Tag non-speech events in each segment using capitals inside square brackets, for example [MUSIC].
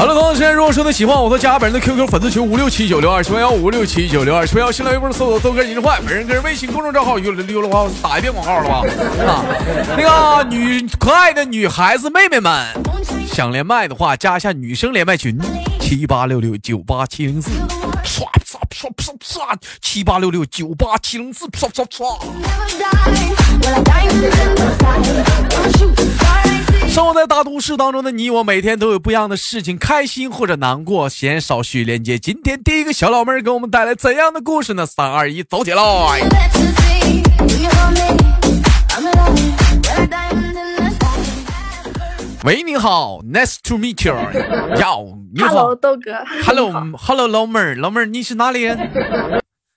好了，同时间如果说你喜欢我的，加本人的 QQ 粉丝群五六七九六二七八幺五六七九六二七八幺，新浪微博搜索豆哥你是坏，本人个人微信公众账号有溜了话打一遍广告了吧？啊，[LAUGHS] 那个女可爱的女孩子妹妹们，想连麦的话加一下女生连麦群七八六六九八七零四，唰唰唰唰唰，七八六六九八七零四，唰唰唰。生活在大都市当中的你我，每天都有不一样的事情，开心或者难过。闲少许连接，今天第一个小老妹儿给我们带来怎样的故事呢？三二一，走起来！喂，你好，Nice to meet you。哟，你好，Hello，豆哥。Hello，Hello，老妹儿，老妹儿，你是哪里人？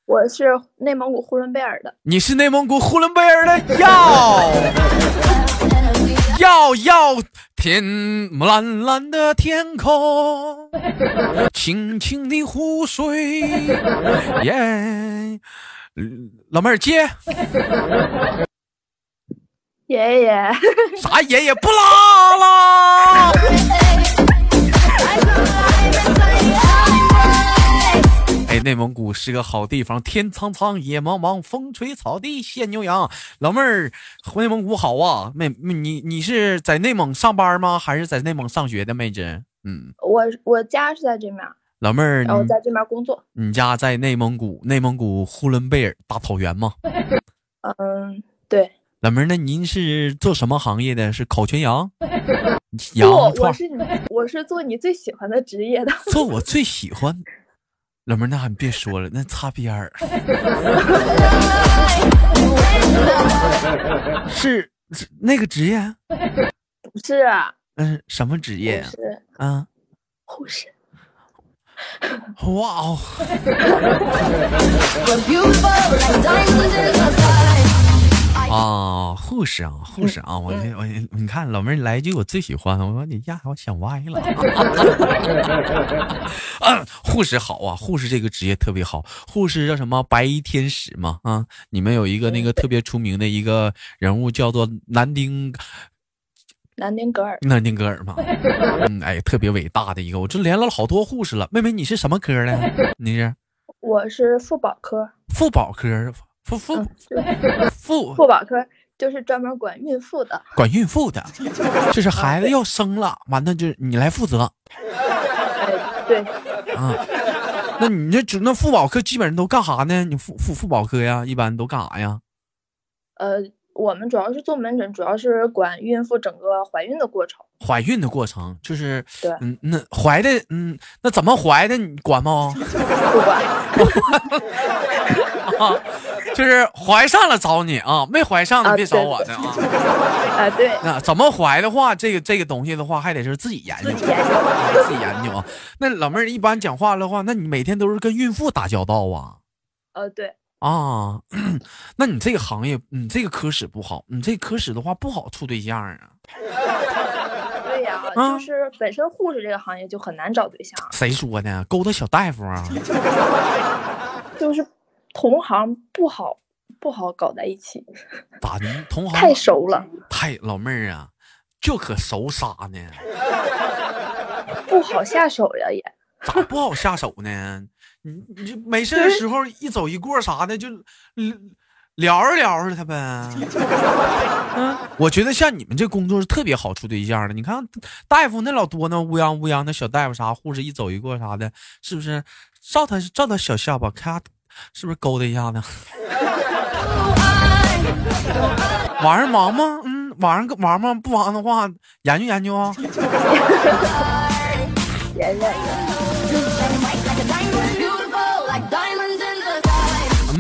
我是内蒙古呼伦贝尔的。你是内蒙古呼伦贝尔的？哟。要要天蓝蓝的天空，清清的湖水，耶，老妹儿接，爷爷，啥爷爷？不拉了？[LAUGHS] 内蒙古是个好地方，天苍苍，野茫茫，风吹草低见牛羊。老妹儿，内蒙古好啊！妹，你你是在内蒙上班吗？还是在内蒙上学的妹子？嗯，我我家是在这面。老妹儿，我在这面工作。你家在内蒙古？内蒙古呼伦贝尔大草原吗？嗯，对。老妹儿，那您是做什么行业的？是烤全羊？[LAUGHS] 羊我是你，我是做你最喜欢的职业的。做我最喜欢。老妹儿，那还别说了，那擦边儿。[LAUGHS] 是是那个职业？不是。嗯，什么职业？是啊，护士。哇哦！[LAUGHS] 啊，护士啊，护士啊！我我你看，老妹儿来一句我最喜欢，我说你呀，我想歪了。[LAUGHS] 啊，护士好啊，护士这个职业特别好。护士叫什么？白衣天使嘛啊！你们有一个那个特别出名的一个人物叫做南丁，南丁格尔，南丁格尔嘛。[LAUGHS] 嗯，哎，特别伟大的一个。我这连了好多护士了。妹妹，你是什么科的？你是？我是妇保科。妇保科。妇妇妇妇保科就是专门管孕妇的，管孕妇的，就是孩子要生了，完了就你来负责。哎，对，啊，那你这主那妇保科基本上都干啥呢？你妇妇妇保科呀，一般都干啥呀？呃。我们主要是做门诊，主要是管孕妇整个怀孕的过程。怀孕的过程就是对，嗯，那怀的，嗯，那怎么怀的？你管吗？不管。啊，就是怀上了找你啊，没怀上的别找我的啊。[LAUGHS] 啊，对。那怎么怀的话，这个这个东西的话，还得是自己研究，自己研究啊。那老妹儿一般讲话的话，那你每天都是跟孕妇打交道啊？呃，对。啊，[CLEARS THROAT] 那你这个行业，你这个科室不好，你这科室的话不好处对象啊。[LAUGHS] 对呀，就是本身护士这个行业就很难找对象。谁说的？勾搭小大夫啊？[LAUGHS] 就是同行不好，不好搞在一起。咋的？同行太熟了。太老妹儿啊，就可熟啥呢？不好下手呀，也。咋不好下手呢？你你就没事的时候一走一过啥的就聊着聊着他呗。嗯，我觉得像你们这工作是特别好处对象的。你看大夫那老多那，乌泱乌泱的小大夫啥护士一走一过啥的，是不是？照他照他小下巴，咔，是不是勾搭一下子？[LAUGHS] 晚上忙吗？嗯，晚上忙吗？不忙的话，研究研究啊。研究研究。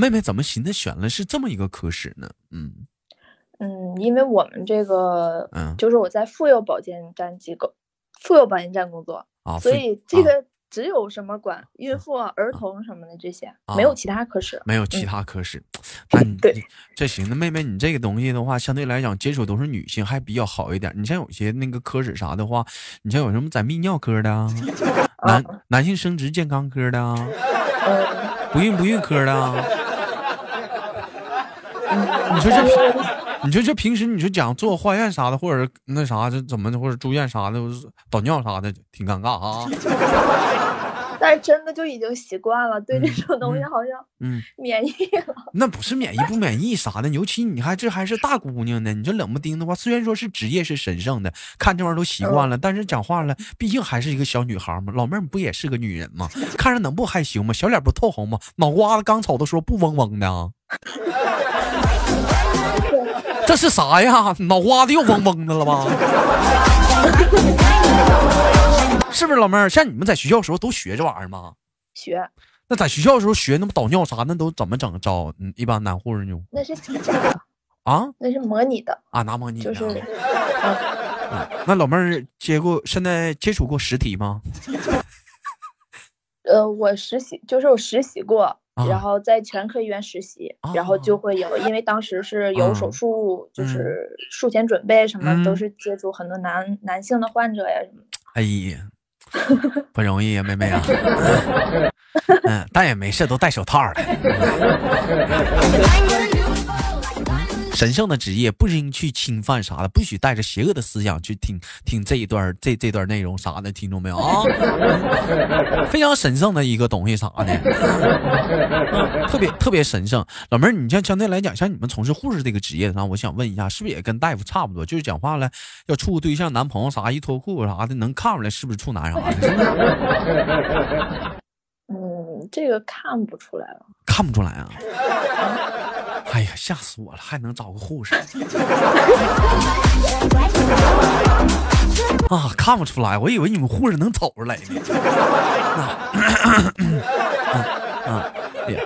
妹妹怎么寻思选了是这么一个科室呢？嗯嗯，因为我们这个嗯，就是我在妇幼保健站机构，妇幼保健站工作啊，所以这个只有什么管孕妇、儿童什么的这些，没有其他科室，没有其他科室。那你对这行，那妹妹，你这个东西的话，相对来讲接触都是女性，还比较好一点。你像有些那个科室啥的话，你像有什么在泌尿科的啊，[LAUGHS] 男男性生殖健康科的啊，不孕不育科的啊。你说这平，你说这平时你说讲做化验啥的，或者那啥这怎么的，或者住院啥的，导尿啥的，挺尴尬啊。[LAUGHS] 但是真的就已经习惯了，对这种东西好像嗯免疫了。那不是免疫不免疫啥的，尤其你还这还是大姑娘呢，你这冷不丁的话，虽然说是职业是神圣的，看这玩意儿都习惯了，但是讲话了，毕竟还是一个小女孩嘛。老妹儿不也是个女人吗？看着能不害羞吗？小脸不透红吗？脑瓜子刚瞅的时候不嗡嗡的啊？[LAUGHS] 这是啥呀？脑瓜子又嗡嗡的了吧？[LAUGHS] 是不是老妹儿？像你们在学校时候都学这玩意儿吗？学。那在学校的时候学那么导尿啥，那都怎么整？找一般男护士呢？那是假的啊？那是模拟的啊？拿模拟的。就是。那老妹儿接过，现在接触过实体吗？呃，我实习就是我实习过，然后在全科医院实习，然后就会有，因为当时是有手术，就是术前准备什么，都是接触很多男男性的患者呀什么。哎呀。不容易呀，妹妹啊，[LAUGHS] 嗯，但也没事，都戴手套了。[LAUGHS] 神圣的职业不应去侵犯啥的，不许带着邪恶的思想去听听这一段这这段内容啥的，听着没有啊？[LAUGHS] 非常神圣的一个东西啥的，特别特别神圣。老妹儿，你像相对来讲，像你们从事护士这个职业上，我想问一下，是不是也跟大夫差不多？就是讲话了，要处个对象、男朋友啥，一脱裤子啥的，能看出来是不是处男啥的？[LAUGHS] 嗯，这个看不出来了，看不出来啊。哎呀，吓死我了！还能找个护士 [LAUGHS] 啊？看不出来，我以为你们护士能瞅出来呢。[COUGHS] [COUGHS] 啊，哎呀。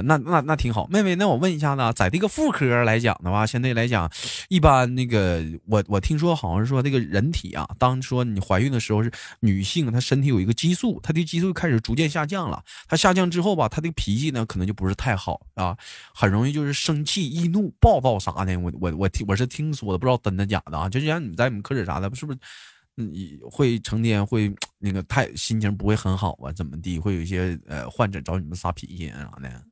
那那那挺好，妹妹，那我问一下呢，在这个妇科来讲的话，现在来讲，一般那个我我听说好像是说这个人体啊，当说你怀孕的时候是女性，她身体有一个激素，她的激素开始逐渐下降了，她下降之后吧，她的脾气呢可能就不是太好啊，很容易就是生气、易怒、暴躁啥的。我我我听我是听说的，不知道真的假的啊。就像你在你们科室啥的，是不是？你会成天会那个太心情不会很好啊？怎么地？会有一些呃患者找你们撒脾气啊啥的？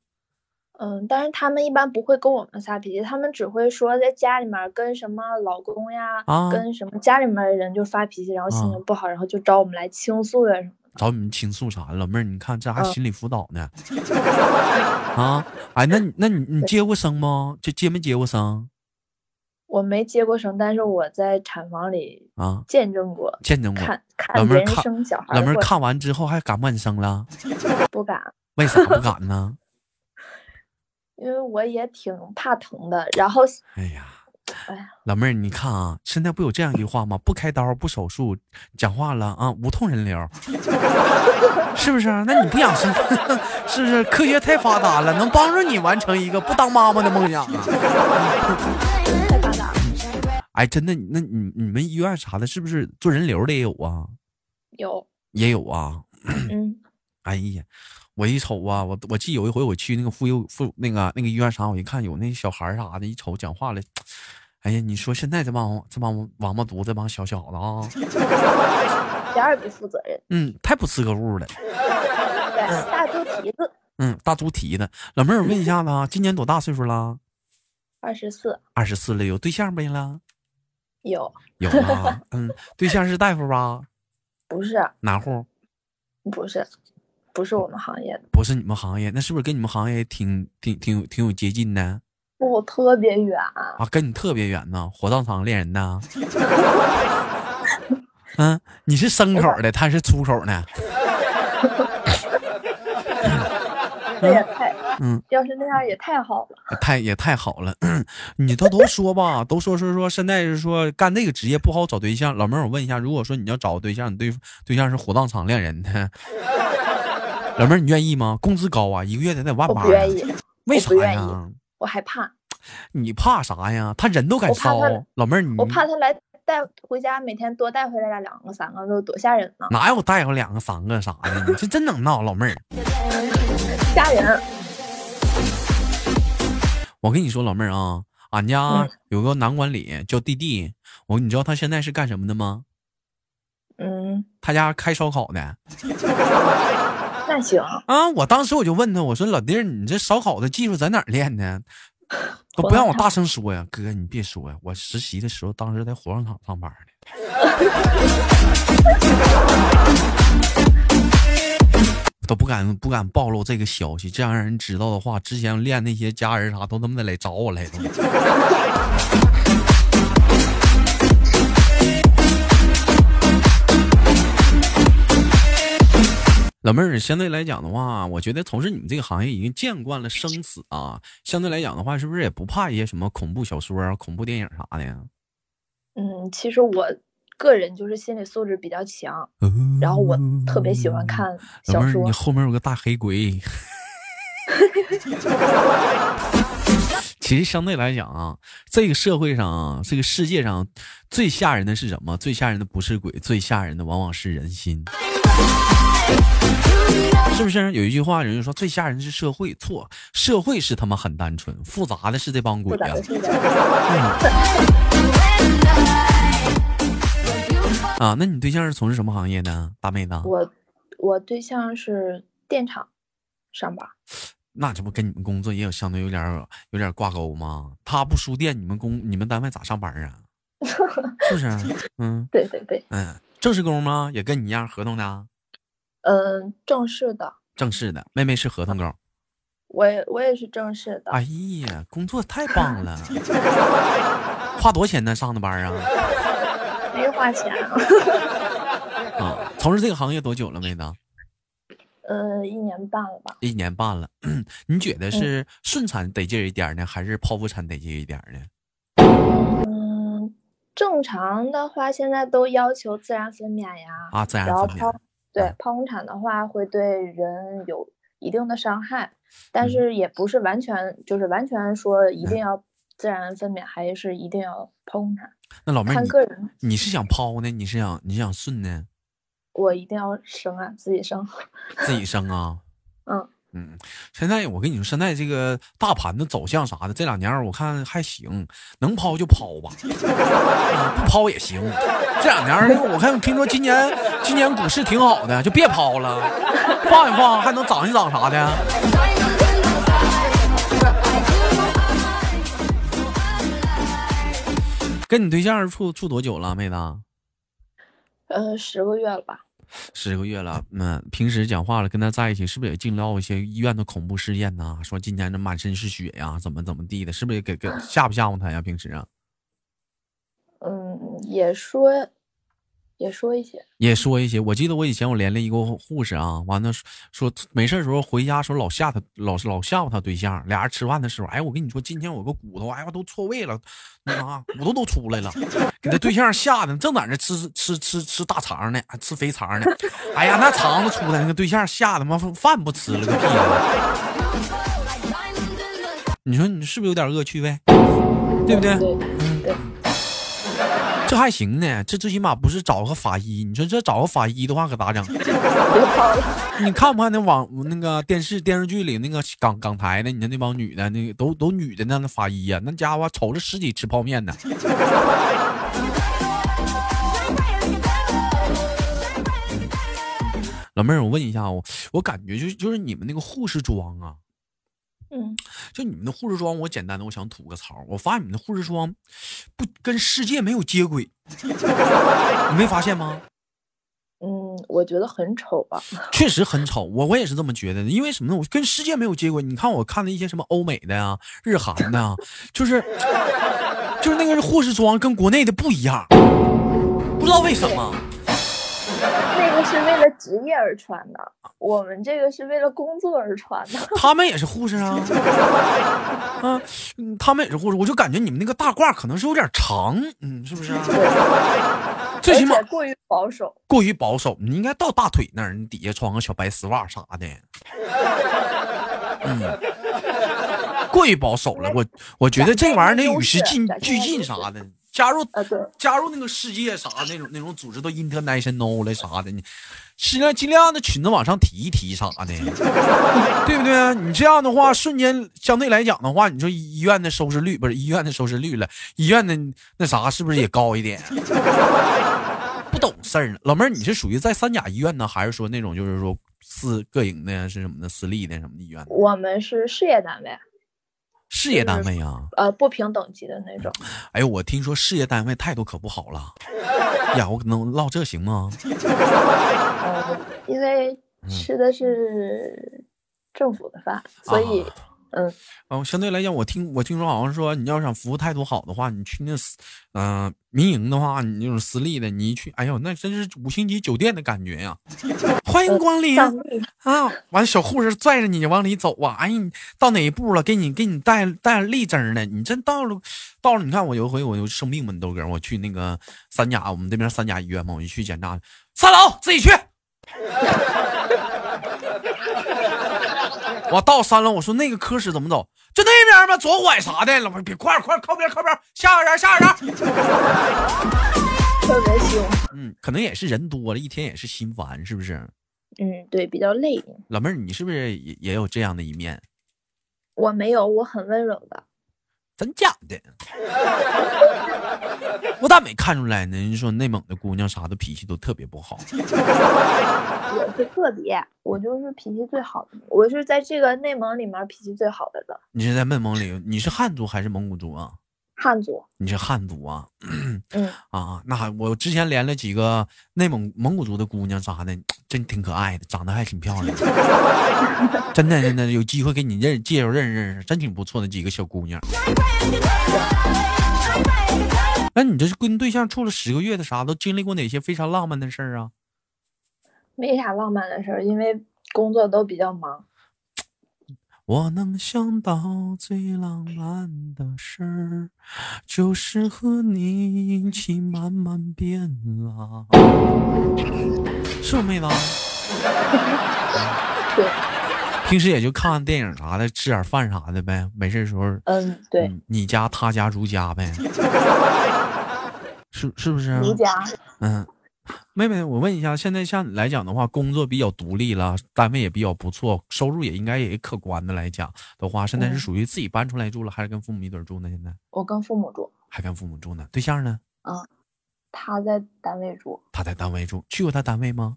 嗯，但是他们一般不会跟我们撒脾气，他们只会说在家里面跟什么老公呀，跟什么家里面的人就发脾气，然后心情不好，然后就找我们来倾诉呀什么的。找你们倾诉啥？老妹儿，你看这还心理辅导呢？啊？哎，那你那你你接过生吗？就接没接过生？我没接过生，但是我在产房里啊见证过，见证过。看看别人生小孩。老妹儿看完之后还敢不敢生了？[LAUGHS] 不敢。为啥不敢呢？因为我也挺怕疼的，然后，哎呀，哎呀，老妹儿，你看啊，现在不有这样一句话吗？不开刀，不手术，讲话了啊，无痛人流，[LAUGHS] 是不是？那你不养生，是不是？科学太发达了，能帮助你完成一个不当妈妈的梦想啊！太发达了。哎，真的，那你你们医院啥的，是不是做人流的也有啊？有，也有啊。嗯。哎呀。我一瞅啊，我我记有一回我去那个妇幼妇那个那个医院啥，我一看有那小孩啥的，一瞅讲话了，哎呀，你说现在这帮这帮王八犊子，这帮小小子啊，一点也不负责任，嗯，太不吃个物了，对，大猪蹄子，嗯，大猪蹄子，老妹儿，我问一下子啊，今年多大岁数了？二十四，二十四了，有对象没了？有，有啊，嗯，对象是大夫吧？不是，哪户？不是。不是我们行业的，不是你们行业，那是不是跟你们行业挺挺挺挺有接近的？不，特别远啊，跟你特别远呢，火葬场恋人呢？嗯，[LAUGHS] 你是牲口的，[LAUGHS] 他是粗口呢。[LAUGHS] 这也太……嗯，要是那样也太好了，太也太好了。[COUGHS] 你都都说吧，都说说说，现在是说干这个职业不好找对象。老妹儿，我问一下，如果说你要找个对象，你对对象是火葬场恋人的？[LAUGHS] 老妹儿，你愿意吗？工资高啊，一个月得得万八。不愿意，为啥呀？我害怕。你怕啥呀？他人都敢烧。老妹儿，你我怕他来带回家，每天多带回来两个三个，都多吓人呢。哪有带回两个三个啥的？你这真能闹，老妹儿。[LAUGHS] 吓人。我跟你说，老妹儿啊，俺家有个男管理叫弟弟，我你知道他现在是干什么的吗？嗯，他家开烧烤的。[LAUGHS] 那行啊！我当时我就问他，我说老弟儿，你这烧烤的技术在哪儿练的？[LAUGHS] 都不让我大声说呀，哥，你别说呀，我实习的时候当时在火葬场上班呢，[LAUGHS] 都不敢不敢暴露这个消息，这样让人知道的话，之前练那些家人啥都他妈的来找我来了。老妹儿，相对来讲的话，我觉得从事你们这个行业已经见惯了生死啊。相对来讲的话，是不是也不怕一些什么恐怖小说啊、恐怖电影啥的呀？嗯，其实我个人就是心理素质比较强，然后我特别喜欢看小说。你后面有个大黑鬼。[LAUGHS] 其实相对来讲啊，这个社会上啊，这个世界上最吓人的是什么？最吓人的不是鬼，最吓人的往往是人心。[LAUGHS] 是不是有一句话，人家说最吓人是社会？错，社会是他妈很单纯，复杂的是这帮鬼呀。啊，那你对象是从事什么行业的，大妹子？我我对象是电厂上班。那这不跟你们工作也有相对有点有点挂钩吗？他不输电，你们工你们单位咋上班啊？[LAUGHS] 是不是？嗯，对对对，嗯，正式工吗？也跟你一样合同的？嗯，正式的，正式的。妹妹是合同工，我也我也是正式的。哎呀，工作太棒了！[LAUGHS] 花多少钱呢？上的班啊？[LAUGHS] 没花钱啊。[LAUGHS] 啊，从事这个行业多久了，妹子？呃，一年半了吧。一年半了，[CLEARS THROAT] 你觉得是顺产得劲一点呢，还是剖腹产得劲一点呢？嗯，正常的话，现在都要求自然分娩呀。啊，自然分娩。对剖宫产的话，会对人有一定的伤害，但是也不是完全就是完全说一定要自然分娩，还是一定要剖宫产。那老妹儿，看个人，你是想剖呢？你是想你想顺呢？我一定要生啊，自己生。自己生啊？[LAUGHS] 嗯。嗯，现在我跟你说，现在这个大盘的走向啥的，这两年我看还行，能抛就抛吧，不抛也行。这两年我看听说今年今年股市挺好的，就别抛了，放一放还能涨一涨啥的。跟你对象处处多久了，妹子？呃，十个月了吧。十个月了，嗯，平时讲话了，跟他在一起，是不是也净唠一些医院的恐怖事件呢？说今天这满身是血呀，怎么怎么地的，是不是也给给吓不吓唬他呀？平时啊，嗯，也说。也说一些，也说一些。我记得我以前我连了一个护士啊，完了说没事的时候回家时候老吓他，老是老吓唬他对象。俩人吃饭的时候，哎，我跟你说，今天我个骨头，哎呀，都错位了，那啊，骨头都出来了，给他对象吓得正在那吃吃吃吃大肠呢，吃肥肠呢。哎呀，那肠子出来，那个对象吓得妈饭不吃了个屁！你说你是不是有点恶趣味？对不对？这还行呢，这最起码不是找个法医。你说这找个法医的话可咋整？[LAUGHS] 你看不看那网那个电视电视剧里那个港港台的？你看那帮女的，那个都都女的那那法医呀，那家伙瞅着尸体吃泡面呢。老妹儿，我问一下，我我感觉就就是你们那个护士装啊。嗯，就你们的护士装，我简单的我想吐个槽。我发现你们的护士装不跟世界没有接轨，你没发现吗？嗯，我觉得很丑吧。确实很丑，我我也是这么觉得的。因为什么呢？我跟世界没有接轨。你看我看的一些什么欧美的呀、日韩的啊，就是就是那个护士装跟国内的不一样，不知道为什么。那个是为了职业而穿的，我们这个是为了工作而穿的。他们也是护士啊，啊，[LAUGHS] 他们也是护士。我就感觉你们那个大褂可能是有点长，嗯，是不是？[LAUGHS] 最起码过于保守，过于保守。你应该到大腿那儿，你底下穿个小白丝袜啥的。嗯，[LAUGHS] 过于保守了。我我觉得这玩意儿得与时俱俱进啥的。加入加入那个世界啥那种那种组织都 international 了啥的，你尽量尽量的裙子往上提一提啥的，[LAUGHS] 对不对？你这样的话，瞬间相对来讲的话，你说医院的收视率不是医院的收视率了，医院的那啥是不是也高一点？[LAUGHS] 不懂事儿呢，老妹儿，你是属于在三甲医院呢，还是说那种就是说私个营的，是什么的私立的什么的医院？我们是事业单位。事业单位呀，呃，不平等级的那种。哎呦，我听说事业单位态度可不好了。[LAUGHS] 呀，我能唠这行吗？呃，因为吃的是政府的饭，所以。嗯，哦，相对来讲，我听我听说好像说，你要想服务态度好的话，你去那私，嗯，民营的话，你那种私立的，你一去，哎呦，那真是五星级酒店的感觉呀！[LAUGHS] 欢迎光临啊！完了，小护士拽着你往里走啊！哎你，到哪一步了？给你给你带带立正呢？你真到了到了，你看我有一回我就生病嘛，豆哥，我去那个三甲，我们这边三甲医院嘛，我就去检查，三楼自己去。[LAUGHS] 我到三楼，我说那个科室怎么走？就那边吧？左拐啥的？老妹别快快靠边靠边，下个人下个人。特别凶。嗯，可能也是人多了，一天也是心烦，是不是？嗯，对，比较累。老妹儿，你是不是也也有这样的一面？我没有，我很温柔的。真假的？[LAUGHS] 我咋没看出来呢？人说内蒙的姑娘啥的脾气都特别不好。我是特别，我就是脾气最好的，我是在这个内蒙里面脾气最好的了。你是在内蒙里？你是汉族还是蒙古族啊？汉族，你是汉族啊？嗯 [CLEARS THROAT] 啊，那还我之前连了几个内蒙蒙古族的姑娘啥的，真挺可爱的，长得还挺漂亮的。真的真的，有机会给你认介绍认识认识，真挺不错的几个小姑娘。那你这是跟对象处了十个月的啥，都经历过哪些非常浪漫的事儿啊？没啥浪漫的事儿，因为工作都比较忙。我能想到最浪漫的事儿，就是和你一起慢慢变老。是不妹子？[LAUGHS] 对。平时也就看看电影啥的，吃点饭啥的呗。没事时候，嗯，对。你家他家如家呗。[LAUGHS] 是是不是？如家。嗯。妹妹，我问一下，现在像你来讲的话，工作比较独立了，单位也比较不错，收入也应该也可观的来讲的话，现在是属于自己搬出来住了，还是跟父母一堆住呢？现在我跟父母住，还跟父母住呢。对象呢？嗯，他在单位住。他在单位住，去过他单位吗？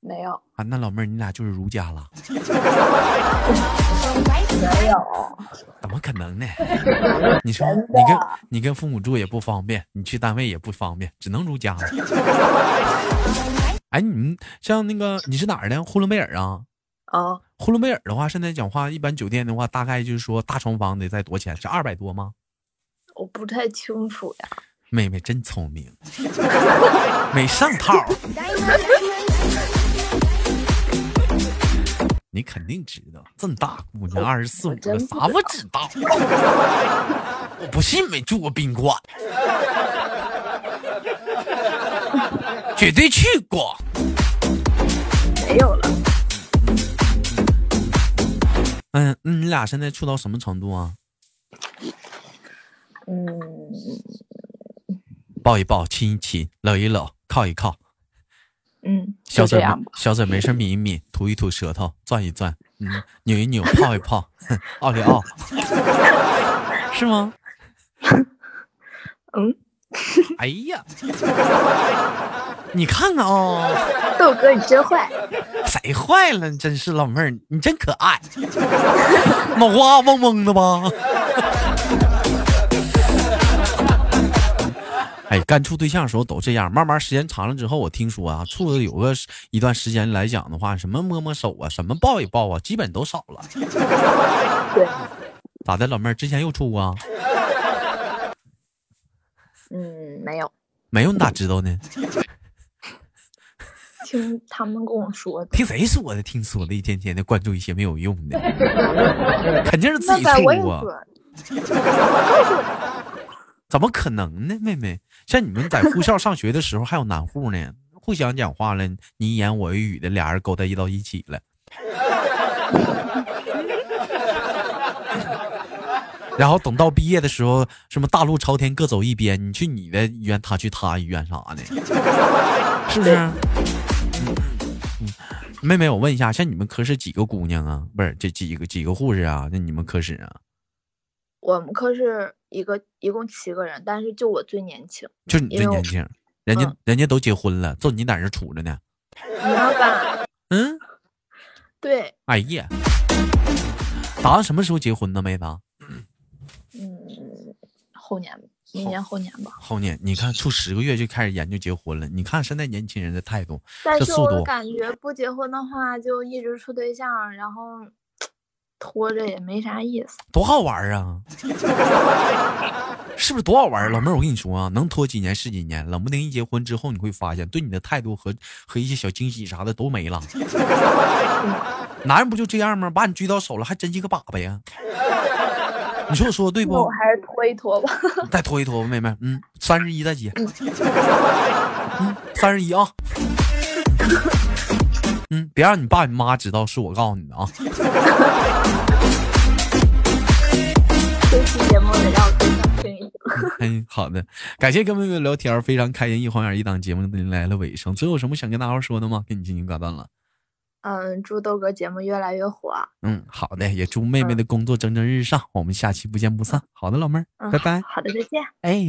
没有。啊，那老妹儿，你俩就是如家了。没有。怎么可能呢？[LAUGHS] 你说你跟你跟父母住也不方便，你去单位也不方便，只能如家了。[LAUGHS] 哎，你像那个你是哪儿的？呼伦贝尔啊？啊，呼伦贝尔的话，现在讲话一般酒店的话，大概就是说大床房得在多少钱？是二百多吗？我不太清楚呀。妹妹真聪明，[LAUGHS] 没上套。你肯定知道，这么大姑娘二十四五了，啥不知道？我不信没住过宾馆。绝对去过，没有了。嗯那，你俩现在处到什么程度啊？嗯，抱一抱，亲一亲，搂一搂，靠一靠。嗯，小嘴小嘴没事抿一抿，吐一吐舌头，转一转，嗯，扭一扭，泡一泡，[LAUGHS] 奥利奥，[LAUGHS] 是吗？嗯。哎呀！你看看啊，豆哥你真坏，谁坏了？真是老妹儿，你真可爱，[LAUGHS] 脑瓜嗡嗡的吧？哎，刚处对象的时候都这样，慢慢时间长了之后，我听说啊，处了有个一段时间来讲的话，什么摸摸手啊，什么抱一抱啊，基本都少了。[LAUGHS] 对，咋的，老妹儿之前又处过？嗯，没有，没有，你咋知道呢？[LAUGHS] 听他们跟我说的。听谁说的？听说的，一天天的关注一些没有用的，[LAUGHS] 肯定是自己处啊。怎么可能呢，妹妹？像你们在护校上学的时候，还有男护呢，[LAUGHS] 互相讲话了，你一言我一语的，俩人勾搭到一起了。[LAUGHS] 然后等到毕业的时候，什么大路朝天各走一边，你去你的医院，他去他医院啥的，[LAUGHS] 是不是？嗯，妹妹，我问一下，像你们科室几个姑娘啊？不是这几个几个护士啊？那你们科室啊？我们科是一个一共七个人，但是就我最年轻，就你最年轻，人家人家都结婚了，就你在这杵着呢。你要干？嗯，对。哎呀，打算什么时候结婚呢，妹子？嗯，后年，明年后年吧。后年，你看处十个月就开始研究结婚了。你看现在年轻人的态度，但是我感觉不结婚的话，就一直处对象，然后拖着也没啥意思。多好玩啊！[LAUGHS] 是不是多好玩？老妹儿，我跟你说啊，能拖几年是几年，冷不丁一结婚之后，你会发现对你的态度和和一些小惊喜啥的都没了。[LAUGHS] 男人不就这样吗？把你追到手了，还珍惜个粑粑呀？你说我说的对不？我还是拖一拖吧。再拖一拖吧，妹妹。嗯，三十一再结。嗯，三十一啊。嗯，别让你爸你妈知道是我告诉你的啊。这期节目得让我听一听。嗯，好的，感谢跟妹妹聊天，非常开心。一晃眼一档节目来了尾声，最后有什么想跟大伙说的吗？跟你进行挂断了。嗯，祝豆哥节目越来越火。嗯，好的，也祝妹妹的工作蒸蒸日上。我们下期不见不散。好的，老妹儿，拜拜。好的，再见。哎。